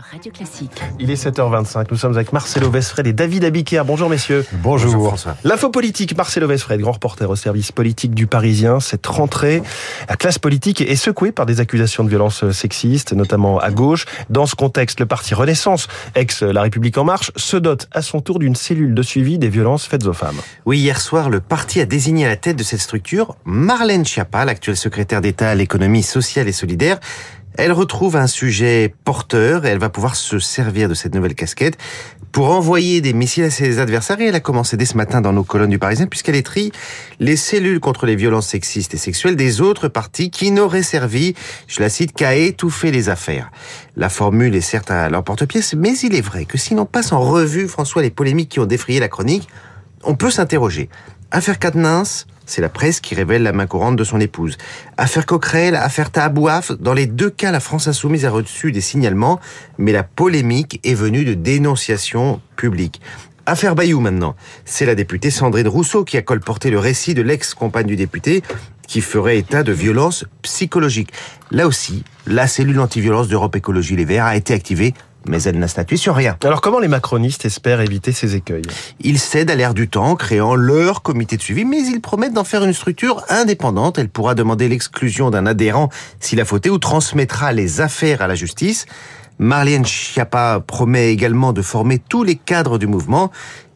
sur Radio Classique. Il est 7h25. Nous sommes avec Marcelo Vesfred et David Abiquière. Bonjour messieurs. Bonjour, Bonjour François. L'info politique, Marcelo Vesfred, grand reporter au service politique du Parisien. Cette rentrée, la classe politique est secouée par des accusations de violence sexistes, notamment à gauche. Dans ce contexte, le parti Renaissance, ex La République En Marche, se dote à son tour d'une cellule de suivi des violences faites aux femmes. Oui, hier soir, le parti a désigné à la tête de cette structure Marlène Schiappa, l'actuelle secrétaire d'État à l'économie sociale et solidaire. Elle retrouve un sujet porteur et elle va pouvoir se servir de cette nouvelle casquette pour envoyer des missiles à ses adversaires. Et elle a commencé dès ce matin dans nos colonnes du Parisien puisqu'elle étrie les cellules contre les violences sexistes et sexuelles des autres partis qui n'auraient servi, je la cite, qu'à étouffer les affaires. La formule est certes à leur porte-pièce, mais il est vrai que si l'on passe en revue, François, les polémiques qui ont défrayé la chronique, on peut s'interroger. Affaire Cadenins, c'est la presse qui révèle la main courante de son épouse. Affaire Coquerel, affaire Tahabouaf, dans les deux cas, la France insoumise a reçu des signalements, mais la polémique est venue de dénonciations publiques. Affaire Bayou maintenant. C'est la députée Sandrine Rousseau qui a colporté le récit de l'ex-compagne du député qui ferait état de violences psychologiques. Là aussi, la cellule anti-violence d'Europe Écologie Les Verts a été activée mais elle n'a statué sur rien. Alors comment les macronistes espèrent éviter ces écueils? Ils cèdent à l'air du temps, créant leur comité de suivi, mais ils promettent d'en faire une structure indépendante. Elle pourra demander l'exclusion d'un adhérent s'il a fauté ou transmettra les affaires à la justice. Marlène Schiappa promet également de former tous les cadres du mouvement.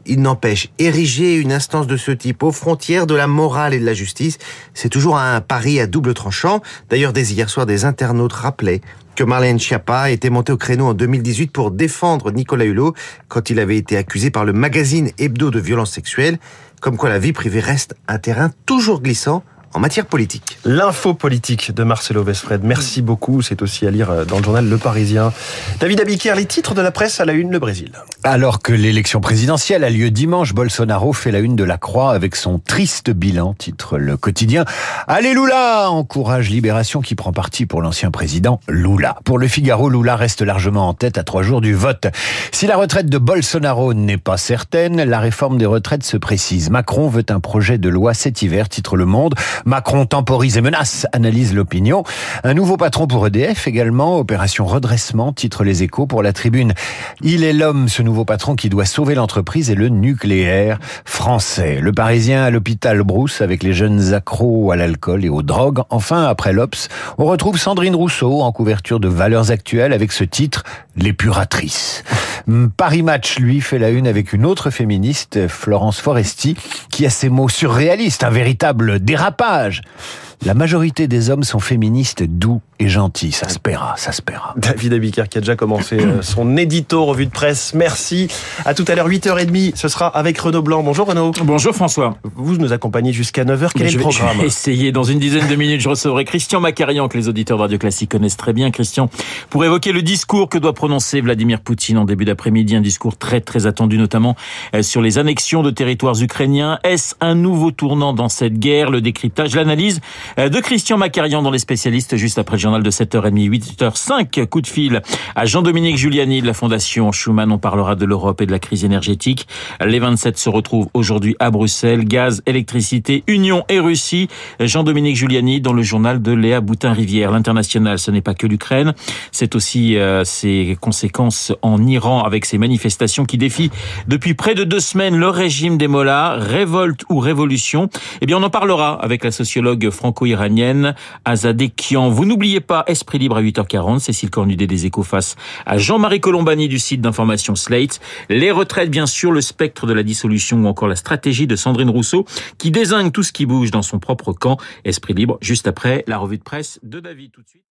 Il n'empêche, ériger une instance de ce type aux frontières de la morale et de la justice, c'est toujours un pari à double tranchant. D'ailleurs, dès hier soir, des internautes rappelaient que Marlène Schiappa était montée au créneau en 2018 pour défendre Nicolas Hulot quand il avait été accusé par le magazine Hebdo de violence sexuelle, comme quoi la vie privée reste un terrain toujours glissant en matière politique. L'info politique de Marcelo Vesfred. Merci beaucoup. C'est aussi à lire euh, dans le journal Le Parisien. David Abiquière, les titres de la presse à la une, le Brésil. Alors que l'élection présidentielle a lieu dimanche, Bolsonaro fait la une de la Croix avec son triste bilan, titre le quotidien. Alléluia encourage Libération qui prend parti pour l'ancien président Lula. Pour le Figaro, Lula reste largement en tête à trois jours du vote. Si la retraite de Bolsonaro n'est pas certaine, la réforme des retraites se précise. Macron veut un projet de loi cet hiver, titre Le Monde. Macron temporise et menace, analyse l'opinion. Un nouveau patron pour EDF également, opération redressement, titre les échos pour la tribune. Il est l'homme, ce nouveau patron, qui doit sauver l'entreprise et le nucléaire français. Le Parisien à l'hôpital Brousse avec les jeunes accros à l'alcool et aux drogues. Enfin, après l'Obs, on retrouve Sandrine Rousseau en couverture de Valeurs Actuelles avec ce titre, L'épuratrice. Paris Match, lui, fait la une avec une autre féministe, Florence Foresti, qui a ces mots surréalistes, un véritable dérapage. La majorité des hommes sont féministes doux et gentils. Ça se paiera, ça se paiera. David Abiker qui a déjà commencé euh, son édito revue de presse. Merci. À tout à l'heure, 8h30. Ce sera avec Renaud Blanc. Bonjour Renaud. Bonjour François. Vous nous accompagnez jusqu'à 9h. Quel est je le programme Je vais essayer. Dans une dizaine de minutes, je recevrai Christian Macarian, que les auditeurs de Radio Classique connaissent très bien. Christian, pour évoquer le discours que doit prononcer Vladimir Poutine en début d'après-midi. Un discours très très attendu, notamment euh, sur les annexions de territoires ukrainiens. Est-ce un nouveau tournant dans cette guerre? Le décryptage, l'analyse euh, de Christian Macarian dans les spécialistes juste après le journal de 7h30, 8h05. Coup de fil à Jean-Dominique Giuliani de la Fondation Schuman. On parlera de l'Europe et de la crise énergétique. Les 27 se retrouvent aujourd'hui à Bruxelles. Gaz, électricité, Union et Russie. Jean-Dominique Giuliani dans le journal de Léa Boutin-Rivière. L'international, ce n'est pas que l'Ukraine. C'est aussi euh, ses conséquences en Iran avec ces manifestations qui défient depuis près de deux semaines le régime des Mollahs. Révolte ou révolution Eh bien, on en parlera avec la sociologue franco-iranienne Azadeh Kian. Vous n'oubliez pas Esprit Libre à 8h40. Cécile Cornudet des Échos face à Jean-Marie Colombani du site d'information Slate. Les retraites, bien sûr, le spectre de la dissolution ou encore la stratégie de Sandrine Rousseau qui désigne tout ce qui bouge dans son propre camp. Esprit Libre, juste après la revue de presse de David tout de suite.